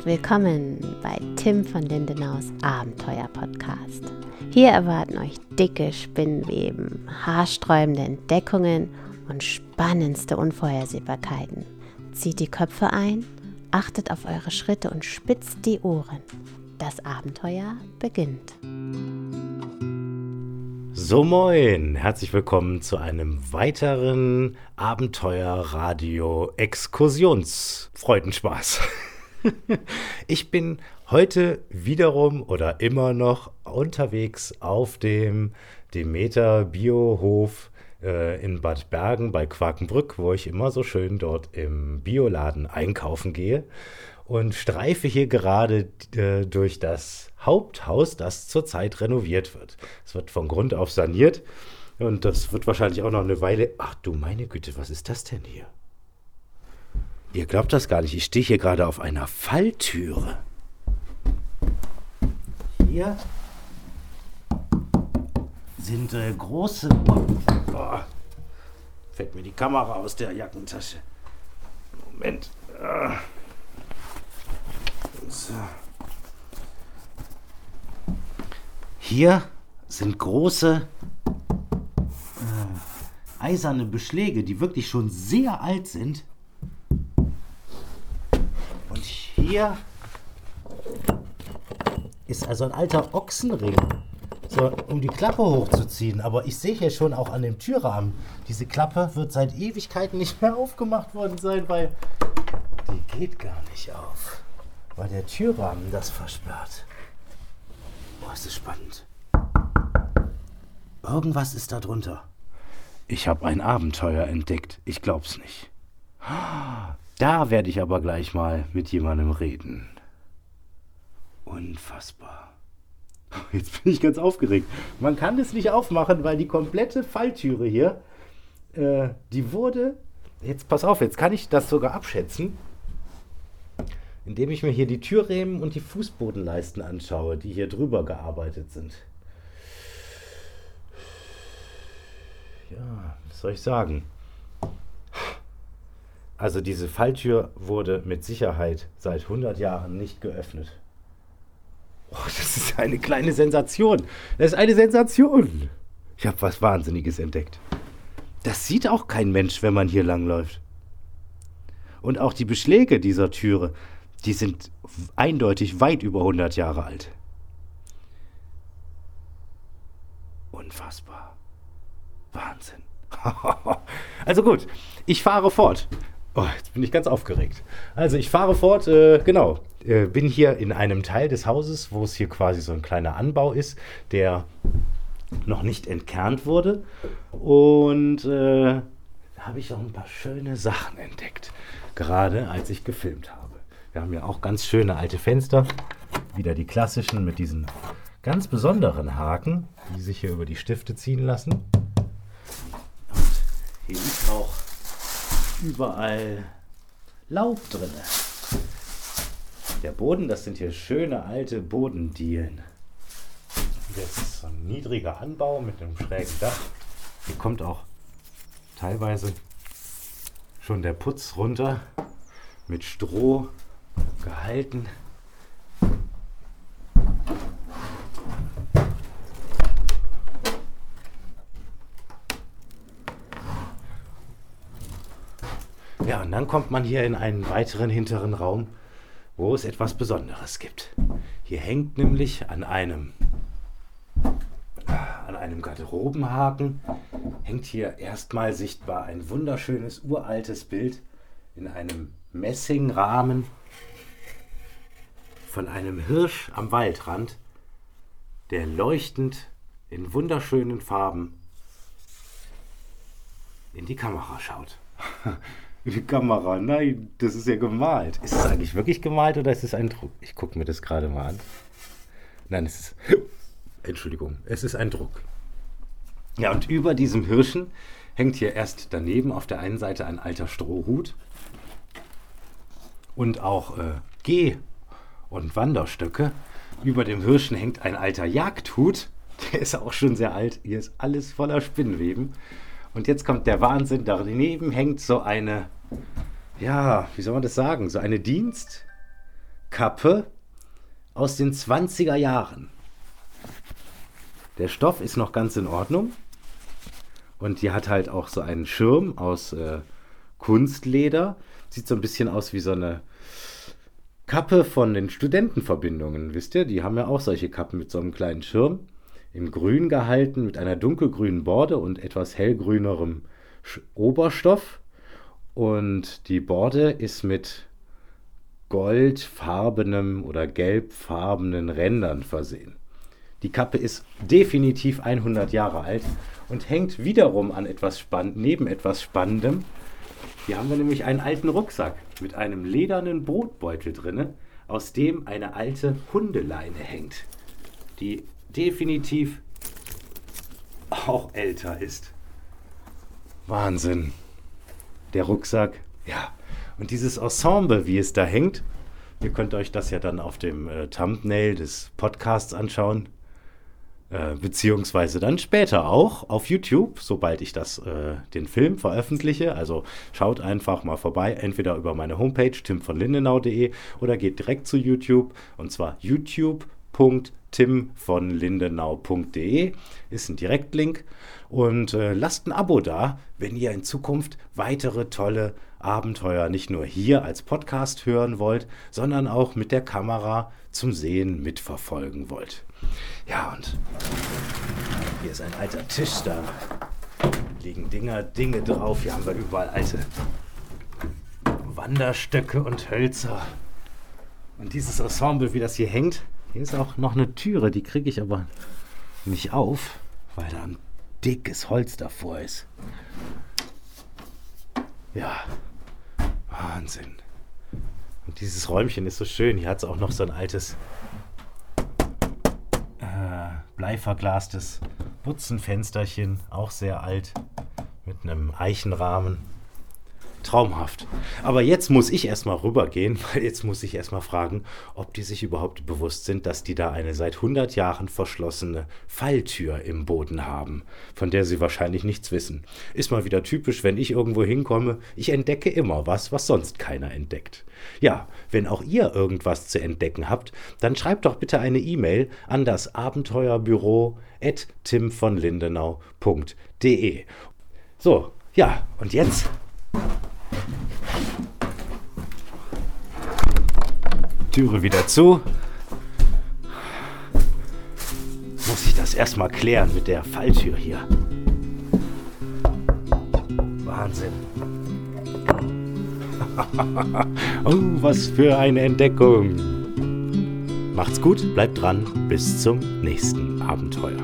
Seid willkommen bei Tim von Lindenaus Abenteuer Podcast. Hier erwarten euch dicke Spinnweben, haarsträubende Entdeckungen und spannendste Unvorhersehbarkeiten. Zieht die Köpfe ein, achtet auf eure Schritte und spitzt die Ohren. Das Abenteuer beginnt. So moin, herzlich willkommen zu einem weiteren Abenteuerradio Exkursionsfreudenspaß. ich bin heute wiederum oder immer noch unterwegs auf dem Demeter Biohof äh, in Bad Bergen bei Quakenbrück, wo ich immer so schön dort im Bioladen einkaufen gehe und streife hier gerade äh, durch das Haupthaus, das zurzeit renoviert wird. Es wird von Grund auf saniert und das wird wahrscheinlich auch noch eine Weile. Ach du meine Güte, was ist das denn hier? Ihr glaubt das gar nicht. Ich stehe hier gerade auf einer Falltüre. Hier sind äh, große. Oh, fällt mir die Kamera aus der Jackentasche. Moment. Ah. So. Hier sind große äh, eiserne Beschläge, die wirklich schon sehr alt sind. Und hier ist also ein alter Ochsenring, so, um die Klappe hochzuziehen. Aber ich sehe hier schon auch an dem Türrahmen, diese Klappe wird seit Ewigkeiten nicht mehr aufgemacht worden sein, weil die geht gar nicht auf weil der Türrahmen das versperrt. Boah, ist das spannend. Irgendwas ist da drunter. Ich habe ein Abenteuer entdeckt. Ich glaub's nicht. Da werde ich aber gleich mal mit jemandem reden. Unfassbar. Jetzt bin ich ganz aufgeregt. Man kann es nicht aufmachen, weil die komplette Falltüre hier, äh, die wurde. Jetzt pass auf, jetzt kann ich das sogar abschätzen indem ich mir hier die Türrehmen und die Fußbodenleisten anschaue, die hier drüber gearbeitet sind. Ja, was soll ich sagen? Also diese Falltür wurde mit Sicherheit seit 100 Jahren nicht geöffnet. Oh, das ist eine kleine Sensation. Das ist eine Sensation. Ich habe was Wahnsinniges entdeckt. Das sieht auch kein Mensch, wenn man hier langläuft. Und auch die Beschläge dieser Türe die sind eindeutig weit über 100 Jahre alt. Unfassbar. Wahnsinn. also gut, ich fahre fort. Oh, jetzt bin ich ganz aufgeregt. Also ich fahre fort, äh, genau. Äh, bin hier in einem Teil des Hauses, wo es hier quasi so ein kleiner Anbau ist, der noch nicht entkernt wurde. Und äh, da habe ich auch ein paar schöne Sachen entdeckt, gerade als ich gefilmt habe. Wir haben ja auch ganz schöne alte Fenster. Wieder die klassischen mit diesen ganz besonderen Haken, die sich hier über die Stifte ziehen lassen. Und hier ist auch überall Laub drin. Der Boden, das sind hier schöne alte Bodendielen. Das ist so ein niedriger Anbau mit einem schrägen Dach. Hier kommt auch teilweise schon der Putz runter mit Stroh gehalten. Ja, und dann kommt man hier in einen weiteren hinteren Raum, wo es etwas Besonderes gibt. Hier hängt nämlich an einem an einem Garderobenhaken hängt hier erstmal sichtbar ein wunderschönes uraltes Bild in einem Messingrahmen von einem Hirsch am Waldrand, der leuchtend in wunderschönen Farben in die Kamera schaut. die Kamera, nein, das ist ja gemalt. Ist es eigentlich wirklich gemalt oder ist es ein Druck? Ich gucke mir das gerade mal an. Nein, es ist. Entschuldigung, es ist ein Druck. Ja, und über diesem Hirschen hängt hier erst daneben auf der einen Seite ein alter Strohhut und auch äh, G und Wanderstöcke. Über dem Hirschen hängt ein alter Jagdhut. Der ist auch schon sehr alt. Hier ist alles voller Spinnweben. Und jetzt kommt der Wahnsinn. Daneben hängt so eine, ja, wie soll man das sagen? So eine Dienst, Kappe aus den 20er Jahren. Der Stoff ist noch ganz in Ordnung. Und die hat halt auch so einen Schirm aus äh, Kunstleder. Sieht so ein bisschen aus wie so eine Kappe von den Studentenverbindungen, wisst ihr? Die haben ja auch solche Kappen mit so einem kleinen Schirm. In grün gehalten, mit einer dunkelgrünen Borde und etwas hellgrünerem Oberstoff. Und die Borde ist mit goldfarbenem oder gelbfarbenen Rändern versehen. Die Kappe ist definitiv 100 Jahre alt und hängt wiederum an etwas spann neben etwas Spannendem. Hier haben wir nämlich einen alten Rucksack mit einem ledernen Brotbeutel drinne, aus dem eine alte Hundeleine hängt, die definitiv auch älter ist. Wahnsinn. Der Rucksack, ja. Und dieses Ensemble, wie es da hängt, ihr könnt euch das ja dann auf dem äh, Thumbnail des Podcasts anschauen. Äh, beziehungsweise dann später auch auf YouTube, sobald ich das, äh, den Film veröffentliche. Also schaut einfach mal vorbei, entweder über meine Homepage timvonlindenau.de oder geht direkt zu YouTube und zwar youtube.timvonlindenau.de ist ein Direktlink und äh, lasst ein Abo da, wenn ihr in Zukunft weitere tolle Abenteuer nicht nur hier als Podcast hören wollt, sondern auch mit der Kamera zum Sehen mitverfolgen wollt. Ja, und hier ist ein alter Tisch, da liegen Dinger, Dinge drauf. Hier haben wir überall alte Wanderstöcke und Hölzer. Und dieses Ensemble, wie das hier hängt, hier ist auch noch eine Türe, die kriege ich aber nicht auf, weil da ein dickes Holz davor ist. Ja, Wahnsinn. Und dieses Räumchen ist so schön. Hier hat es auch noch so ein altes bleiverglastes Butzenfensterchen, auch sehr alt, mit einem Eichenrahmen. Traumhaft. Aber jetzt muss ich erstmal rübergehen, weil jetzt muss ich erstmal fragen, ob die sich überhaupt bewusst sind, dass die da eine seit 100 Jahren verschlossene Falltür im Boden haben, von der sie wahrscheinlich nichts wissen. Ist mal wieder typisch, wenn ich irgendwo hinkomme, ich entdecke immer was, was sonst keiner entdeckt. Ja, wenn auch ihr irgendwas zu entdecken habt, dann schreibt doch bitte eine E-Mail an das Abenteuerbüro at timvonlindenau.de. So, ja, und jetzt Türe wieder zu. Muss ich das erstmal klären mit der Falltür hier. Wahnsinn. oh, was für eine Entdeckung. Macht's gut, bleibt dran, bis zum nächsten Abenteuer.